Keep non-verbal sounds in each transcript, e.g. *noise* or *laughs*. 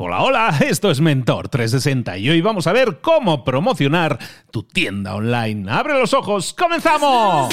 Hola, hola, esto es Mentor 360 y hoy vamos a ver cómo promocionar tu tienda online. ¡Abre los ojos! ¡Comenzamos!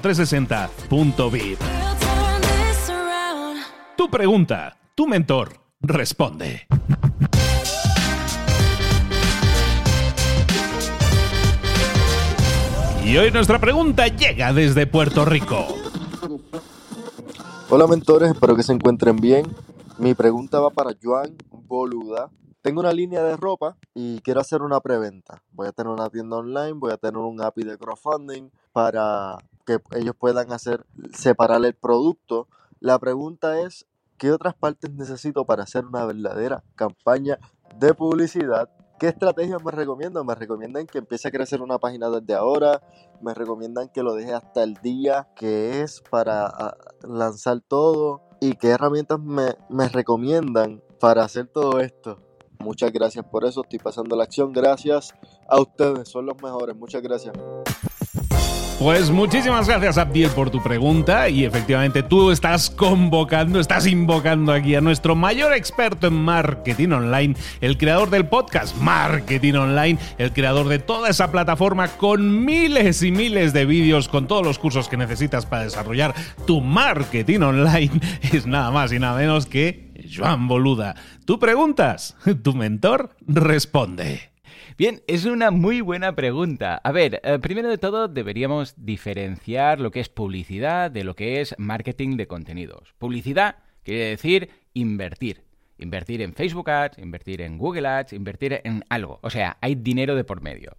mentor360.vip. Tu pregunta, tu mentor responde. Y hoy nuestra pregunta llega desde Puerto Rico. Hola mentores, espero que se encuentren bien. Mi pregunta va para Joan Boluda. Tengo una línea de ropa y quiero hacer una preventa. Voy a tener una tienda online, voy a tener un API de crowdfunding para ellos puedan hacer separar el producto. La pregunta es, ¿qué otras partes necesito para hacer una verdadera campaña de publicidad? ¿Qué estrategias me recomiendan? Me recomiendan que empiece a crecer una página desde ahora, me recomiendan que lo deje hasta el día que es para ah, lanzar todo y qué herramientas me, me recomiendan para hacer todo esto. Muchas gracias por eso, estoy pasando la acción. Gracias a ustedes, son los mejores. Muchas gracias. Pues muchísimas gracias Abdiel por tu pregunta y efectivamente tú estás convocando, estás invocando aquí a nuestro mayor experto en marketing online, el creador del podcast Marketing Online, el creador de toda esa plataforma con miles y miles de vídeos, con todos los cursos que necesitas para desarrollar tu marketing online, *laughs* es nada más y nada menos que Joan Boluda. Tú preguntas, tu mentor responde. Bien, es una muy buena pregunta. A ver, eh, primero de todo deberíamos diferenciar lo que es publicidad de lo que es marketing de contenidos. Publicidad quiere decir invertir. Invertir en Facebook Ads, invertir en Google Ads, invertir en algo. O sea, hay dinero de por medio.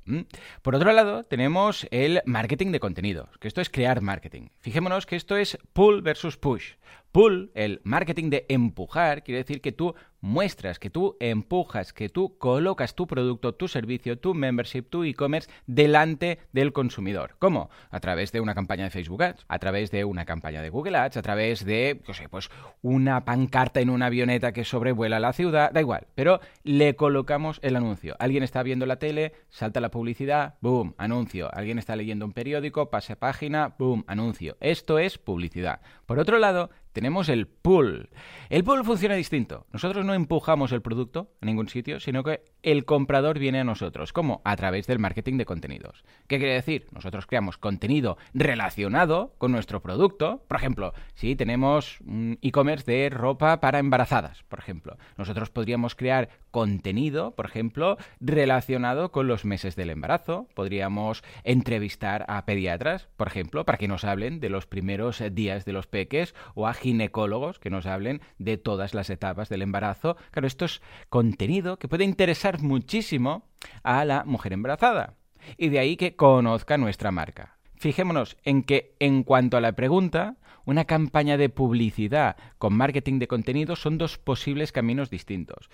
Por otro lado, tenemos el marketing de contenidos, que esto es crear marketing. Fijémonos que esto es pull versus push. Pull, el marketing de empujar, quiere decir que tú muestras, que tú empujas, que tú colocas tu producto, tu servicio, tu membership, tu e-commerce delante del consumidor. ¿Cómo? A través de una campaña de Facebook Ads, a través de una campaña de Google Ads, a través de, no sé, pues una pancarta en una avioneta que sobrevuela la ciudad, da igual, pero le colocamos el anuncio. Alguien está viendo la tele, salta la publicidad, boom, anuncio. Alguien está leyendo un periódico, pase página, boom, anuncio. Esto es publicidad. Por otro lado, tenemos el pull. El pull funciona distinto. Nosotros no empujamos el producto a ningún sitio, sino que el comprador viene a nosotros. ¿Cómo? A través del marketing de contenidos. ¿Qué quiere decir? Nosotros creamos contenido relacionado con nuestro producto. Por ejemplo, si tenemos un e-commerce de ropa para embarazadas, por ejemplo, nosotros podríamos crear contenido, por ejemplo, relacionado con los meses del embarazo. Podríamos entrevistar a pediatras, por ejemplo, para que nos hablen de los primeros días de los peques o a ginecólogos que nos hablen de todas las etapas del embarazo. Claro, esto es contenido que puede interesar muchísimo a la mujer embarazada. Y de ahí que conozca nuestra marca. Fijémonos en que en cuanto a la pregunta, una campaña de publicidad con marketing de contenido son dos posibles caminos distintos.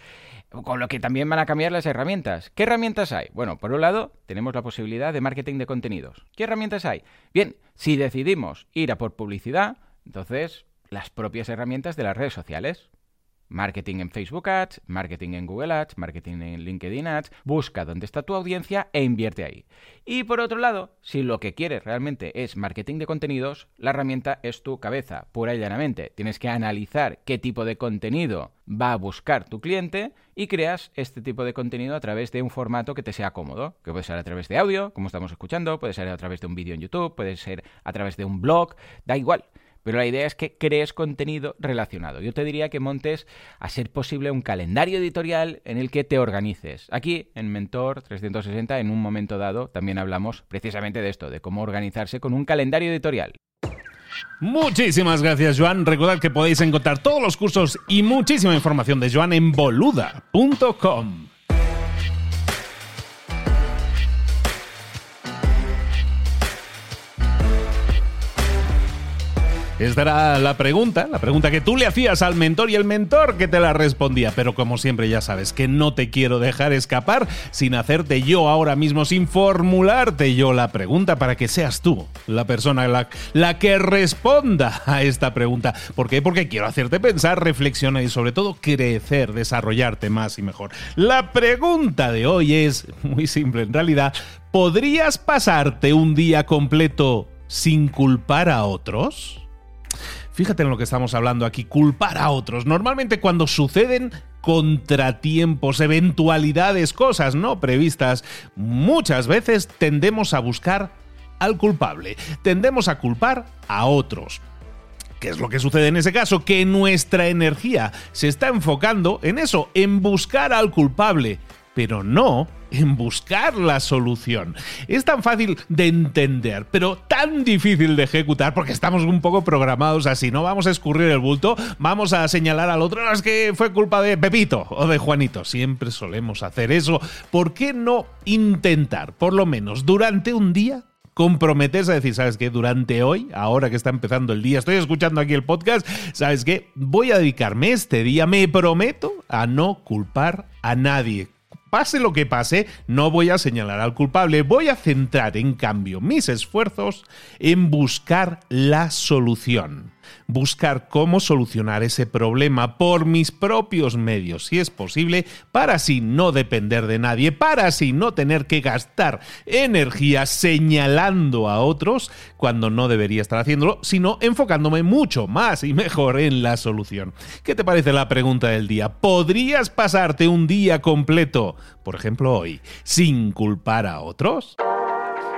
Con lo que también van a cambiar las herramientas. ¿Qué herramientas hay? Bueno, por un lado, tenemos la posibilidad de marketing de contenidos. ¿Qué herramientas hay? Bien, si decidimos ir a por publicidad, entonces las propias herramientas de las redes sociales. Marketing en Facebook Ads, marketing en Google Ads, marketing en LinkedIn Ads. Busca dónde está tu audiencia e invierte ahí. Y por otro lado, si lo que quieres realmente es marketing de contenidos, la herramienta es tu cabeza, pura y llanamente. Tienes que analizar qué tipo de contenido va a buscar tu cliente y creas este tipo de contenido a través de un formato que te sea cómodo, que puede ser a través de audio, como estamos escuchando, puede ser a través de un vídeo en YouTube, puede ser a través de un blog, da igual. Pero la idea es que crees contenido relacionado. Yo te diría que montes, a ser posible, un calendario editorial en el que te organices. Aquí, en Mentor 360, en un momento dado, también hablamos precisamente de esto, de cómo organizarse con un calendario editorial. Muchísimas gracias, Joan. Recordad que podéis encontrar todos los cursos y muchísima información de Joan en boluda.com. Esta era la pregunta, la pregunta que tú le hacías al mentor y el mentor que te la respondía. Pero como siempre ya sabes que no te quiero dejar escapar sin hacerte yo ahora mismo, sin formularte yo la pregunta para que seas tú la persona la, que responda a esta pregunta. ¿Por qué? Porque quiero hacerte pensar, reflexionar y sobre todo crecer, desarrollarte más y mejor. La pregunta de hoy es muy simple en realidad. ¿Podrías pasarte un día completo sin culpar a otros? Fíjate en lo que estamos hablando aquí, culpar a otros. Normalmente cuando suceden contratiempos, eventualidades, cosas no previstas, muchas veces tendemos a buscar al culpable, tendemos a culpar a otros. ¿Qué es lo que sucede en ese caso? Que nuestra energía se está enfocando en eso, en buscar al culpable, pero no en buscar la solución. Es tan fácil de entender, pero tan difícil de ejecutar porque estamos un poco programados así. No vamos a escurrir el bulto, vamos a señalar al otro, es que fue culpa de Pepito o de Juanito. Siempre solemos hacer eso. ¿Por qué no intentar, por lo menos durante un día, comprometes a decir, ¿sabes qué? Durante hoy, ahora que está empezando el día, estoy escuchando aquí el podcast, ¿sabes qué? Voy a dedicarme este día, me prometo, a no culpar a nadie Pase lo que pase, no voy a señalar al culpable, voy a centrar en cambio mis esfuerzos en buscar la solución buscar cómo solucionar ese problema por mis propios medios, si es posible, para así no depender de nadie, para así no tener que gastar energía señalando a otros cuando no debería estar haciéndolo, sino enfocándome mucho más y mejor en la solución. ¿Qué te parece la pregunta del día? ¿Podrías pasarte un día completo, por ejemplo hoy, sin culpar a otros?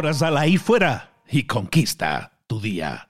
Ahora sal ahí fuera y conquista tu día.